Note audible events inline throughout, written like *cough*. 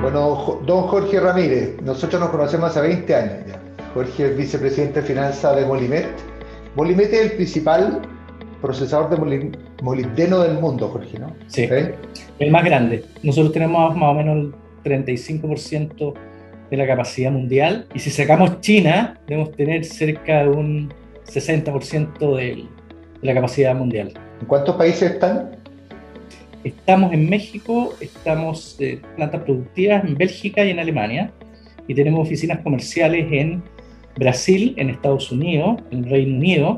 Bueno, don Jorge Ramírez, nosotros nos conocemos hace 20 años ya. Jorge es vicepresidente de finanzas de Molimet. Molimet es el principal procesador de molibdeno del mundo, Jorge, ¿no? Sí, ¿Eh? el más grande. Nosotros tenemos más o menos el 35% de la capacidad mundial y si sacamos China, debemos tener cerca de un 60% de la capacidad mundial. ¿En cuántos países están? Estamos en México, estamos en plantas productivas en Bélgica y en Alemania, y tenemos oficinas comerciales en Brasil, en Estados Unidos, en Reino Unido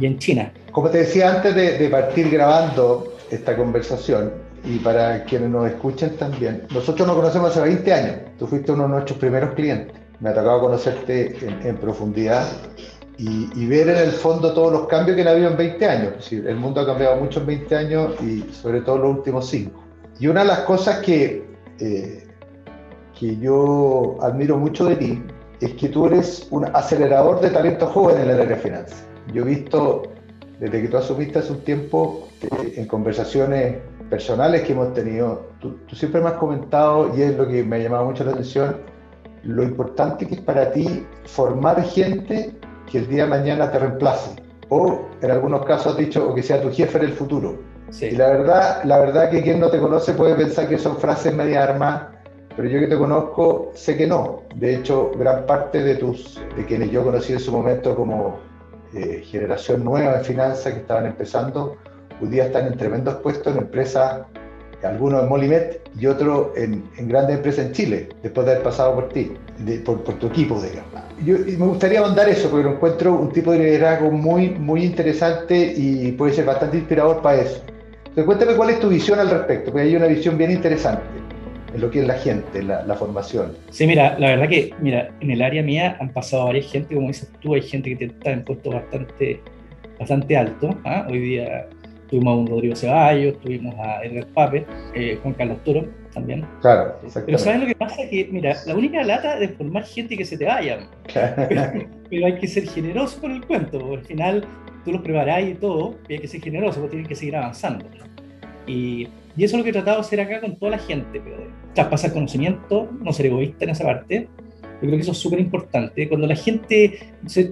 y en China. Como te decía antes de, partir grabando esta conversación, y para quienes nos escuchen también, nosotros nos conocemos hace 20 años. Tú fuiste uno de nuestros primeros clientes. Me ha tocado conocerte en profundidad y, ver en el fondo todos los cambios que han habido en 20 años. el mundo ha cambiado mucho en 20 años y sobre todo en los últimos 5. Y una de las cosas que, eh, que yo admiro mucho de ti es que tú eres un acelerador de talento joven en el área de finanzas. Yo he visto, desde que tú asumiste hace un tiempo, eh, en conversaciones personales que hemos tenido, tú, tú siempre me has comentado, y es lo que me ha llamado mucho la atención, lo importante que es para ti formar gente que el día de mañana te reemplace. O en algunos casos has dicho, o que sea tu jefe en el futuro. Y la verdad, la verdad que quien no te conoce puede pensar que son frases media armas, pero yo que te conozco sé que no. De hecho, gran parte de tus, de quienes yo conocí en su momento como eh, generación nueva de finanzas que estaban empezando, hoy día están en tremendos puestos en empresas algunos en Molimet y otros en, grandes empresas en Chile, después de haber pasado por ti, por, tu equipo, digamos. Yo, me gustaría ahondar eso, porque lo encuentro un tipo de liderazgo muy, muy interesante y puede ser bastante inspirador para eso. Entonces, cuéntame cuál es tu visión al respecto, porque hay una visión bien interesante en lo que es la gente, la, formación. Sí, mira, la verdad que, mira, en el área mía han pasado varias gente, como dices tú, hay gente que está en puestos bastante, bastante altos. ¿ah? Hoy día Tuvimos a un Rodrigo Ceballos, tuvimos a Edgar Pape, eh, Juan Carlos Toro también. Claro, Pero ¿sabes lo que pasa? Que, mira, la única lata de formar gente que se te vaya. *laughs* Pero, hay que ser generoso con el cuento, porque al final tú los preparás y todo, y hay que ser generoso, porque tienes que seguir avanzando. Y, y, eso es lo que he tratado de hacer acá con toda la gente, pero traspasar conocimiento, no ser egoísta en esa parte. Yo creo que eso es súper importante. Cuando la gente Se,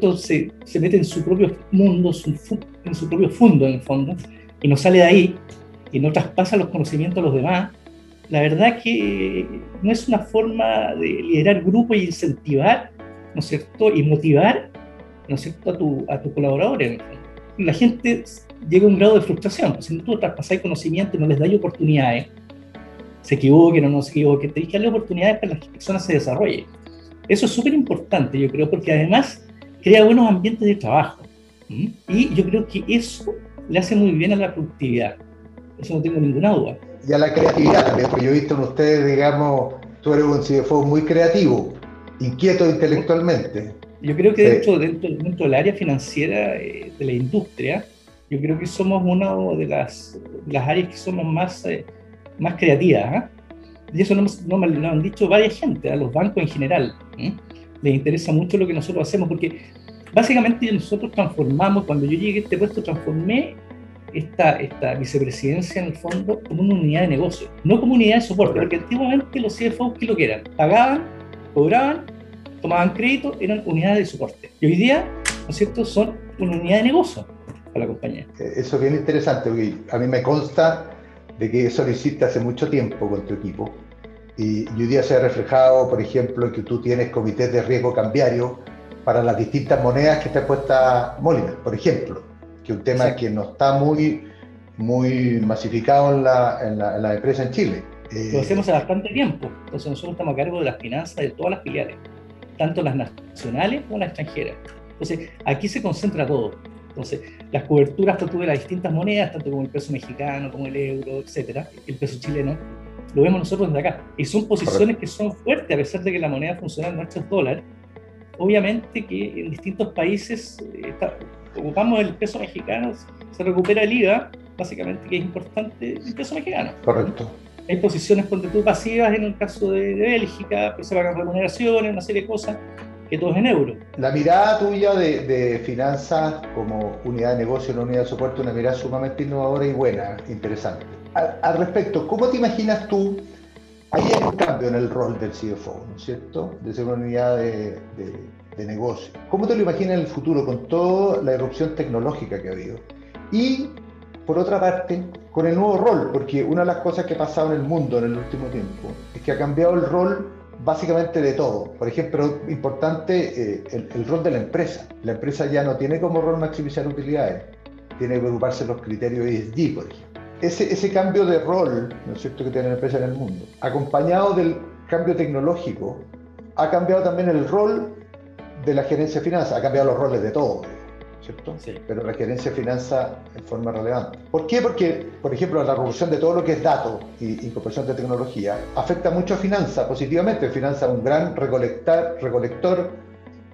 se mete en su propio mundo, en su propio fondo, en el fondo, y no sale de ahí y no traspasa los conocimientos a los demás, la verdad que no es una forma de liderar grupo y incentivar, ¿no es cierto? Y motivar, ¿no es cierto?, a, tu, a tus colaboradores. La gente llega a un grado de frustración, pues, si no tú traspasas conocimiento y no les das oportunidades, se equivoquen o no se equivoquen, te que darle oportunidades para que las personas se desarrollen. Eso es súper importante, yo creo, porque además crea buenos ambientes de trabajo. Y yo creo que eso le hace muy bien a la productividad. Eso no tengo ninguna duda. Y a la creatividad también, porque yo he visto en ustedes, digamos, tú eres un CFO muy creativo, inquieto intelectualmente. Yo creo que dentro, dentro, dentro del área financiera eh, de la industria, yo creo que somos una de las, las áreas que somos más, eh, más creativas. ¿ah? Y eso no, no, me lo han dicho varias gente, a los bancos en general. Les interesa mucho lo que nosotros hacemos, porque Básicamente nosotros transformamos, cuando yo llegué a este puesto, transformé esta, esta vicepresidencia en el fondo como una unidad de negocio, no como unidad de soporte, porque antiguamente los CFOs, ¿qué lo que eran? Pagaban, cobraban, tomaban crédito, eran unidades de soporte. Y hoy día, ¿no es cierto?, son una unidad de negocio para la compañía. Eh, eso es bien interesante, porque a mí me consta de que eso lo hiciste hace mucho tiempo con tu equipo. Y, y hoy día se ha reflejado, por ejemplo, que tú tienes comités de riesgo cambiario para las distintas monedas que está puesta Molimer, por ejemplo, que es un tema que no está muy, muy masificado en la, en la, empresa en Chile. Lo eh, hacemos hace bastante tiempo, entonces nosotros estamos a cargo de las finanzas de todas las filiales, tanto las nacionales como las extranjeras. Entonces, aquí se concentra todo. Entonces, las coberturas tanto de las distintas monedas, tanto como el peso mexicano, como el euro, etcétera, el peso chileno, lo vemos nosotros desde acá. Y son posiciones que son fuertes, a pesar de que la moneda funciona en nuestros dólares, obviamente que en distintos países eh, ocupamos el peso mexicano, se recupera el IVA, básicamente que es importante el peso mexicano. Correcto. Hay posiciones con tú pasivas en el caso de, Bélgica, se pagan remuneraciones, una serie de cosas, que todo es en euros. La mirada tuya de, finanzas como unidad de negocio, no unidad de soporte, una mirada sumamente innovadora y buena, interesante. Al, al respecto, ¿cómo te imaginas tú Ahí hay un cambio en el rol del CFO, ¿no es cierto? De ser una unidad de, negocio. ¿Cómo te lo imaginas en el futuro con toda la erupción tecnológica que ha habido? Y, por otra parte, con el nuevo rol, porque una de las cosas que ha pasado en el mundo en el último tiempo es que ha cambiado el rol básicamente de todo. Por ejemplo, importante eh, el, rol de la empresa. La empresa ya no tiene como rol maximizar utilidades, tiene que preocuparse de los criterios ESG, por ejemplo. Ese, ese cambio de rol, ¿no es cierto?, que tiene la empresa en el mundo, acompañado del cambio tecnológico, ha cambiado también el rol de la gerencia de finanzas, ha cambiado los roles de todos. ¿cierto? Sí. Pero la gerencia de finanzas en forma relevante. ¿Por qué? Porque, por ejemplo, la revolución de todo lo que es datos y incorporación de tecnología afecta mucho a finanzas positivamente. Finanzas es un gran recolectar, recolector,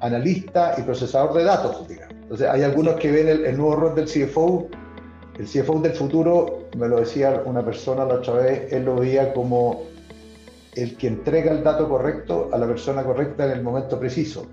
analista y procesador de datos, digamos. Entonces, hay algunos que ven el, nuevo rol del CFO. El CFO del futuro, me lo decía una persona la otra vez, él lo veía como el que entrega el dato correcto a la persona correcta en el momento preciso,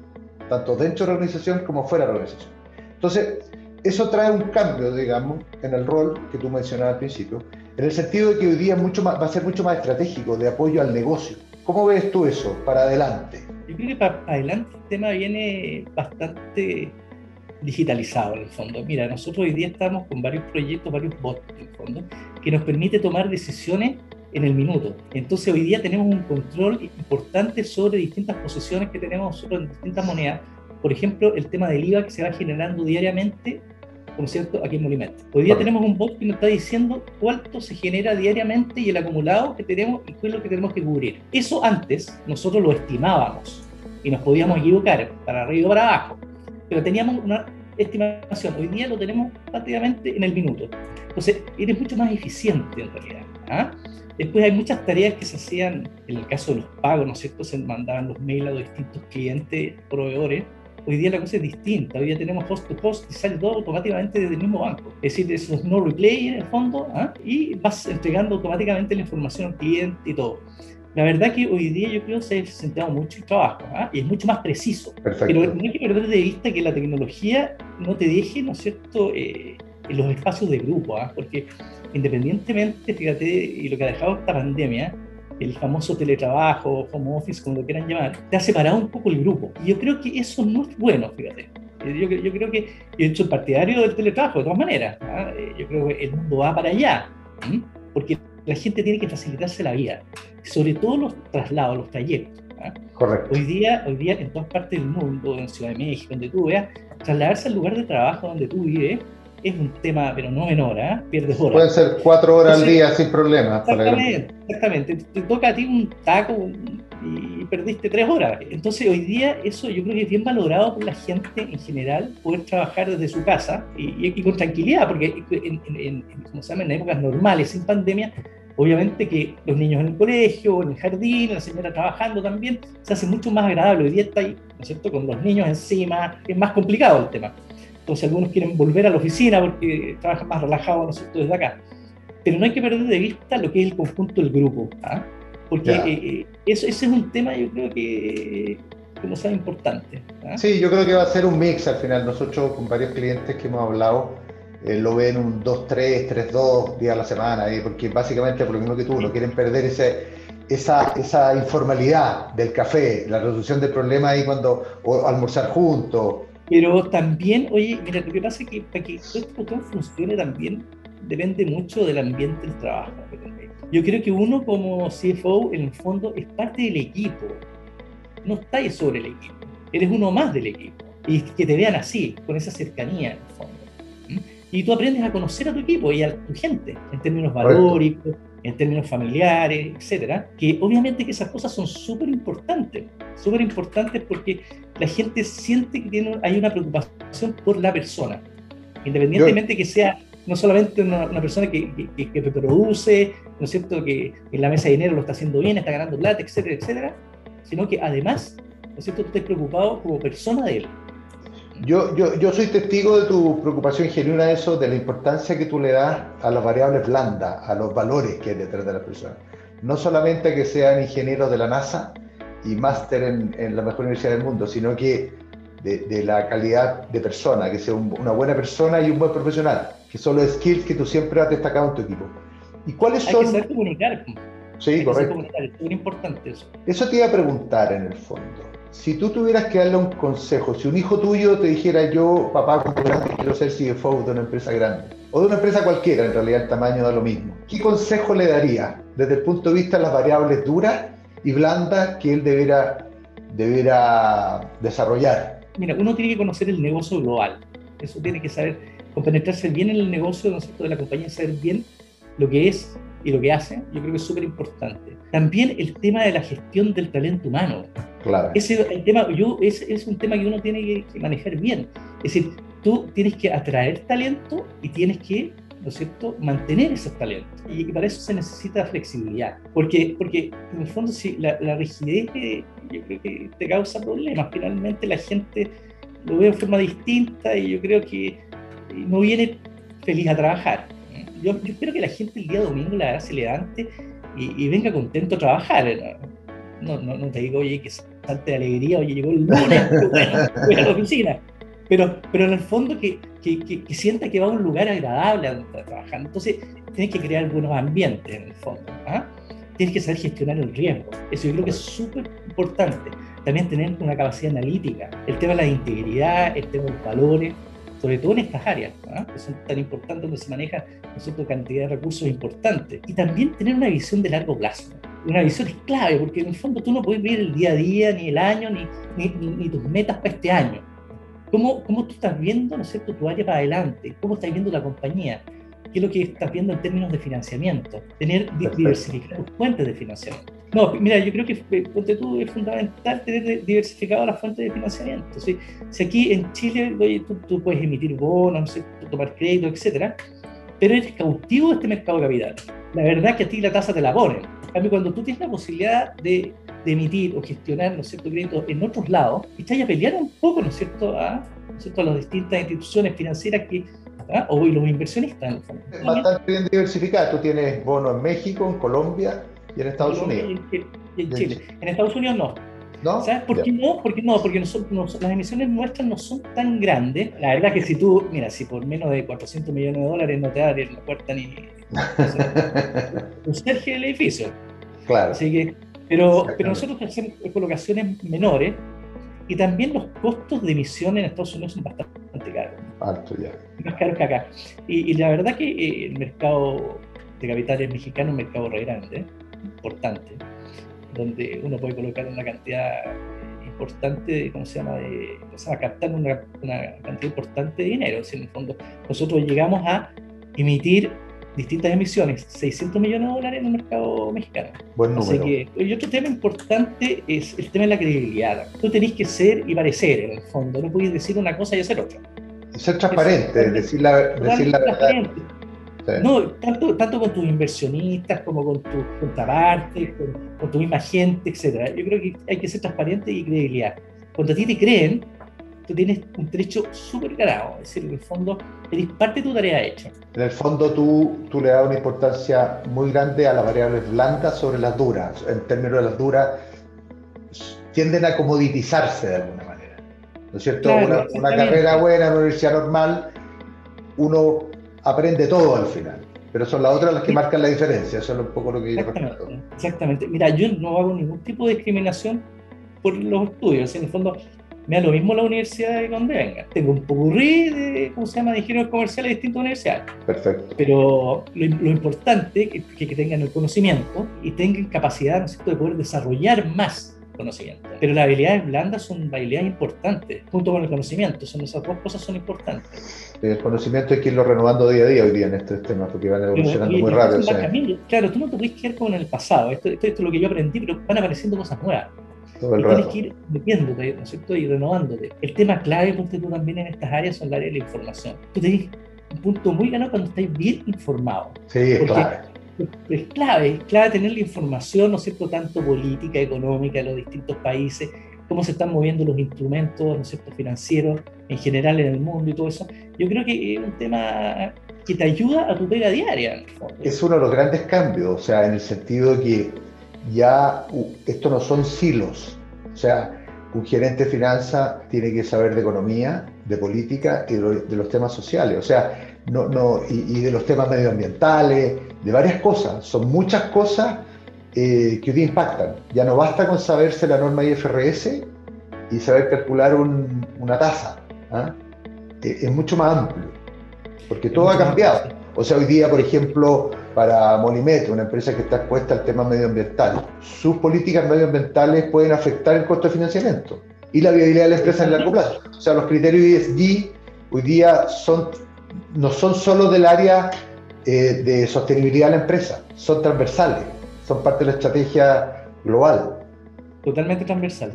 tanto dentro de la organización como fuera de la organización. Entonces, eso trae un cambio, digamos, en el rol que tú mencionabas al principio, en el sentido de que hoy día va a ser mucho más estratégico, de apoyo al negocio. ¿Cómo ves tú eso para adelante? Yo creo que para adelante el tema viene bastante digitalizado en el fondo. Mira, nosotros hoy día estamos con varios proyectos, varios bots en el fondo, que nos permite tomar decisiones en el minuto. Entonces hoy día tenemos un control importante sobre distintas posiciones que tenemos nosotros en distintas monedas por ejemplo, el tema del IVA que se va generando diariamente, como cierto, aquí en Molimet. Hoy día tenemos un bot que nos está diciendo cuánto se genera diariamente y el acumulado que tenemos y qué es lo que tenemos que cubrir. Eso antes nosotros lo estimábamos y nos podíamos equivocar para arriba o para abajo, pero teníamos una estimación. Hoy día lo tenemos prácticamente en el minuto. Entonces, eres mucho más eficiente en realidad. ¿ah? Después hay muchas tareas que se hacían, en el caso de los pagos, ¿no es cierto? Se mandaban los mails a los distintos clientes, proveedores, Hoy día la cosa es distinta, hoy día tenemos host to host y sale todo automáticamente desde el mismo banco. Es decir, es un no replay en el fondo ¿ah? y vas entregando automáticamente la información al cliente y todo. La verdad que hoy día yo creo que se ha centrado mucho el trabajo ¿ah? y es mucho más preciso. Perfecto. Pero no hay que perder de vista que la tecnología no te deje, ¿no es cierto?, eh, en los espacios de grupo, ¿ah? porque independientemente, fíjate, y lo que ha dejado esta pandemia, el famoso teletrabajo, home office, como lo quieran llamar, te ha separado un poco el grupo. Y yo creo que eso no es bueno, fíjate. Eh, yo, yo creo que, yo he hecho partidario del teletrabajo, de todas maneras. ¿ah? Eh, yo creo que el mundo va para allá, porque la gente tiene que facilitarse la vida, sobre todo los traslados, los trayectos. ¿ah? Correcto. Hoy día, hoy día, en todas partes del mundo, en Ciudad de México, donde tú veas, trasladarse al lugar de trabajo donde tú vives es un tema, pero no menor, ¿eh? pierdes horas. Pueden ser cuatro horas al día sin problema. Exactamente, exactamente. Te toca a ti un taco y perdiste tres horas. Entonces hoy día eso yo creo que es bien valorado por la gente en general, poder trabajar desde su casa y, con tranquilidad, porque en, en, como se llama, en épocas normales, sin pandemia, obviamente que los niños en el colegio, en el jardín, la señora trabajando también, se hace mucho más agradable. Hoy día está ahí, ¿no es cierto?, con los niños encima, es más complicado el tema. Entonces algunos quieren volver a la oficina porque trabajan más relajados, ¿no es cierto?, desde acá. Pero no hay que perder de vista lo que es el conjunto del grupo, ¿ah? porque eh, eh, eso, ese es un tema yo creo que, nos sabe importante. ¿ah? Sí, yo creo que va a ser un mix al final. Nosotros con varios clientes que hemos hablado, eh, lo ven un 2-3, 3-2 días a la semana, porque básicamente por lo mismo que tú, no quieren perder ese, esa, esa informalidad del café, la resolución del problema ahí cuando, o almorzar juntos, pero también, oye, mira, lo que pasa es que para que esto funcione también depende mucho del ambiente del trabajo. Yo creo que uno como CFO, en el fondo, es parte del equipo. No estás sobre el equipo. Eres uno más del equipo. Y que te vean así, con esa cercanía, en el fondo. Y tú aprendes a conocer a tu equipo y a tu gente, en términos valóricos, en términos familiares, etcétera, que obviamente que esas cosas son súper importantes, súper importantes porque la gente siente que tiene, hay una preocupación por la persona, independientemente que sea no solamente una, persona que, que, que, produce, ¿no es cierto?, que en la mesa de dinero lo está haciendo bien, está ganando plata, etcétera, etcétera, sino que además, ¿no es cierto?, tú estés preocupado como persona de él. Yo, yo, yo, soy testigo de tu preocupación genuina de eso, de la importancia que tú le das a las variables blandas, a los valores que hay detrás de la persona. No solamente que sean ingenieros de la NASA y máster en, la mejor universidad del mundo, sino que de, la calidad de persona, que sea una buena persona y un buen profesional, que son los skills que tú siempre has destacado en tu equipo. ¿Y cuáles son? Hay que saber comunicar. Sí, correcto. Es muy importante eso. Eso te iba a preguntar en el fondo. Si tú tuvieras que darle un consejo, si un hijo tuyo te dijera yo, papá, quiero ser CFO de una empresa grande, o de una empresa cualquiera, en realidad el tamaño da lo mismo, ¿qué consejo le daría desde el punto de vista de las variables duras y blandas que él debiera, debiera desarrollar? Mira, uno tiene que conocer el negocio global. Eso tiene que saber, compenetrarse bien en el negocio de la compañía, saber bien lo que es y lo que hace, yo creo que es súper importante. También el tema de la gestión del talento humano. Claro. Ese, el tema, yo, es, es un tema que uno tiene que, manejar bien. Es decir, tú tienes que atraer talento y tienes que ¿no es cierto?, mantener esos talentos. Y, para eso se necesita flexibilidad. Porque, porque en el fondo, si la, la rigidez yo creo que te causa problemas. Finalmente la gente lo ve de forma distinta y yo creo que no viene feliz a trabajar yo, espero que la gente el día domingo la se levante y, y venga contento a trabajar. No, no, no, te digo, oye, que salte de alegría, oye, llegó el lunes, *laughs* bueno, voy a la oficina. Pero, pero en el fondo que, que, que, sienta que va a un lugar agradable a trabajando. Entonces, tienes que crear buenos ambientes en el fondo. ¿ah? Tienes que saber gestionar el riesgo. Eso yo creo que es súper importante. También tener una capacidad analítica. El tema de la integridad, el tema de los valores sobre todo en estas áreas, que son tan importantes donde se maneja una cantidad de recursos importantes. Y también tener una visión de largo plazo. Una visión es clave, porque en el fondo tú no puedes ver el día a día, ni el año, ni, ni, ni tus metas para este año. ¿Cómo, ¿Cómo, tú estás viendo, ¿no es cierto?, tu área para adelante? ¿Cómo estás viendo la compañía? ¿Qué es lo que estás viendo en términos de financiamiento? Tener, diversificar tus fuentes de financiamiento. No, mira, yo creo que eh, ponte tú, es fundamental tener diversificado las fuentes de financiamiento. Si, si aquí en Chile tú, puedes emitir bonos, tomar crédito, etcétera, pero eres cautivo de este mercado de capital. La verdad es que a ti la tasa te la ponen. En cambio, cuando tú tienes la posibilidad de, de emitir o gestionar ¿no es cierto? créditos en otros lados, estás a pelear un poco ¿no es cierto? A, ¿no es cierto? a las distintas instituciones financieras que ¿ah? o los inversionistas. En Bastante bien diversificada. Tú tienes bonos en México, en Colombia, y en Estados Unidos. Y en, Chile. En Estados Unidos no. ¿No? ¿Sabes por qué no? Porque no, porque nosotros, las emisiones nuestras no son tan grandes. La verdad es que si tú, mira, si por menos de 400 millones de dólares no te abren la puerta ni Sergio *laughs* del edificio. Claro. Así que, pero, pero nosotros hacemos colocaciones menores y también los costos de emisión en Estados Unidos son bastante caros. Alto ya. Más caros que acá. Y, y la verdad que eh, el mercado de capitales mexicano es un mercado re grande importante, donde uno puede colocar una cantidad importante, ¿cómo se llama?, de, o sea, captar una, una, cantidad importante de dinero. O sea, en el fondo, nosotros llegamos a emitir distintas emisiones, 600 millones de dólares en el mercado mexicano. Buen número. que, y otro tema importante es el tema de la credibilidad. Tú tenés que ser y parecer, en el fondo. No puedes decir una cosa y hacer otra. Ser transparente, decir la, decir la verdad. No, tanto, tanto con tus inversionistas como con tus contrapartes, con, con, tu misma gente, etc. Yo creo que hay que ser transparente y credibilidad. Cuando a ti te creen, tú tienes un derecho súper ganado. Es decir, en el fondo, eres parte de tu tarea hecha. En el fondo, tú, tú le das una importancia muy grande a las variables blandas sobre las duras. En términos de las duras, tienden a comoditizarse de alguna manera. ¿No es cierto? una, una carrera buena, una universidad normal, uno aprende todo al final. Pero son las otras las que marcan la diferencia, eso es un poco lo que yo Exactamente, exactamente. Mira, yo no hago ningún tipo de discriminación por los estudios, en el fondo me da lo mismo la universidad de donde venga. Tengo un popurrí de, ¿cómo se llama?, de ingenieros comerciales de distintas universidades. Perfecto. Pero lo, lo importante es que, que, tengan el conocimiento y tengan capacidad, ¿no es cierto?, de poder desarrollar más conocimiento. Pero las habilidades blandas son habilidades importantes, junto con el conocimiento. Son esas dos cosas son importantes. El conocimiento hay que irlo renovando día a día hoy día en estos temas, porque van evolucionando muy rápido. Claro, tú no te puedes quedar como en el pasado. Esto, esto, es lo que yo aprendí, pero van apareciendo cosas nuevas. Todo el y tienes que ir metiéndote, ¿no es cierto? Y renovándote. El tema clave, ponte tú también en estas áreas, son el área de la información. Tú tenés un punto muy ganado cuando estás bien informado. Sí, es clave es clave, es clave tener la información, ¿no es cierto?, tanto política, económica de los distintos países, cómo se están moviendo los instrumentos, ¿no es cierto?, financieros en general en el mundo y todo eso. Yo creo que es un tema que te ayuda a tu pega diaria. Es uno de los grandes cambios, o sea, en el sentido de que ya esto no son silos, o sea, un gerente de finanzas tiene que saber de economía, de política y de, los temas sociales, o sea, no, no, y, y de los temas medioambientales, de varias cosas. Son muchas cosas eh, que hoy día impactan. Ya no basta con saberse la norma IFRS y saber calcular una tasa. ¿ah? Eh, es mucho más amplio, porque todo ha cambiado. O sea, hoy día, por ejemplo, para Molimet, una empresa que está expuesta al tema medioambiental, sus políticas medioambientales pueden afectar el costo de financiamiento y la viabilidad de la empresa en largo plazo. O sea, los criterios ESG hoy día son, no son solo del área eh, de sostenibilidad de la empresa, son transversales, son parte de la estrategia global. Totalmente transversal.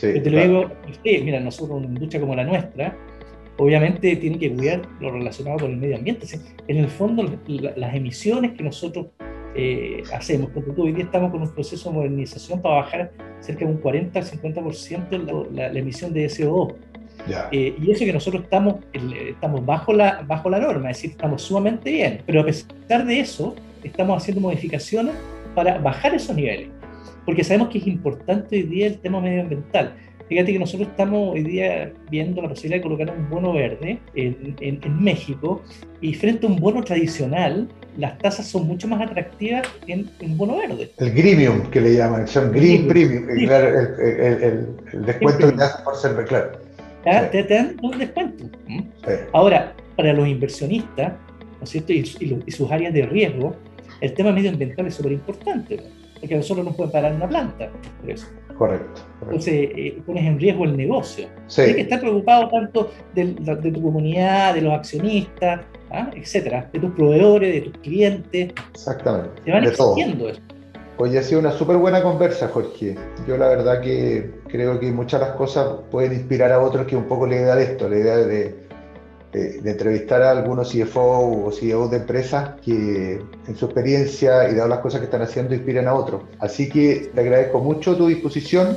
te lo digo, mira, nosotros una industria como la nuestra, obviamente tiene que cuidar lo relacionado con el medio ambiente. En el fondo, las emisiones que nosotros eh, hacemos, porque hoy día estamos con un proceso de modernización para bajar cerca de un 40 al 50% la, la, emisión de CO2. Eh, y eso que nosotros estamos, estamos bajo, la, bajo la norma, es decir, estamos sumamente bien, pero a pesar de eso, estamos haciendo modificaciones para bajar esos niveles, porque sabemos que es importante hoy día el tema medioambiental. Fíjate que nosotros estamos hoy día viendo la posibilidad de colocar un bono verde en, en, México y frente a un bono tradicional, las tasas son mucho más atractivas en un bono verde. El Gremium, que le llaman, son Green Premium, el, el, el, descuento que te hacen por ser claro. Te, dan un descuento. Ahora, para los inversionistas, ¿no es cierto? Y, y, sus áreas de riesgo, el tema medioambiental es súper importante, porque nosotros no podemos parar una planta por eso. Correcto. Entonces eh, pones en riesgo el negocio. Tienes que estar preocupado tanto de, tu comunidad, de los accionistas, ¿ah? etcétera, de tus proveedores, de tus clientes. Exactamente. Te van exigiendo eso. Hoy ha sido una súper buena conversa, Jorge. Yo la verdad que creo que muchas de las cosas pueden inspirar a otros que un poco la idea de esto, la idea de de, entrevistar a algunos CFO o CEOs de empresas que en su experiencia y dado las cosas que están haciendo inspiran a otros. Así que te agradezco mucho tu disposición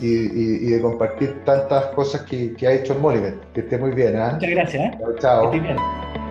y, de compartir tantas cosas que, ha hecho en Molivet. Que esté muy bien. ¿eh? Muchas gracias. ¿eh? Chao. chao.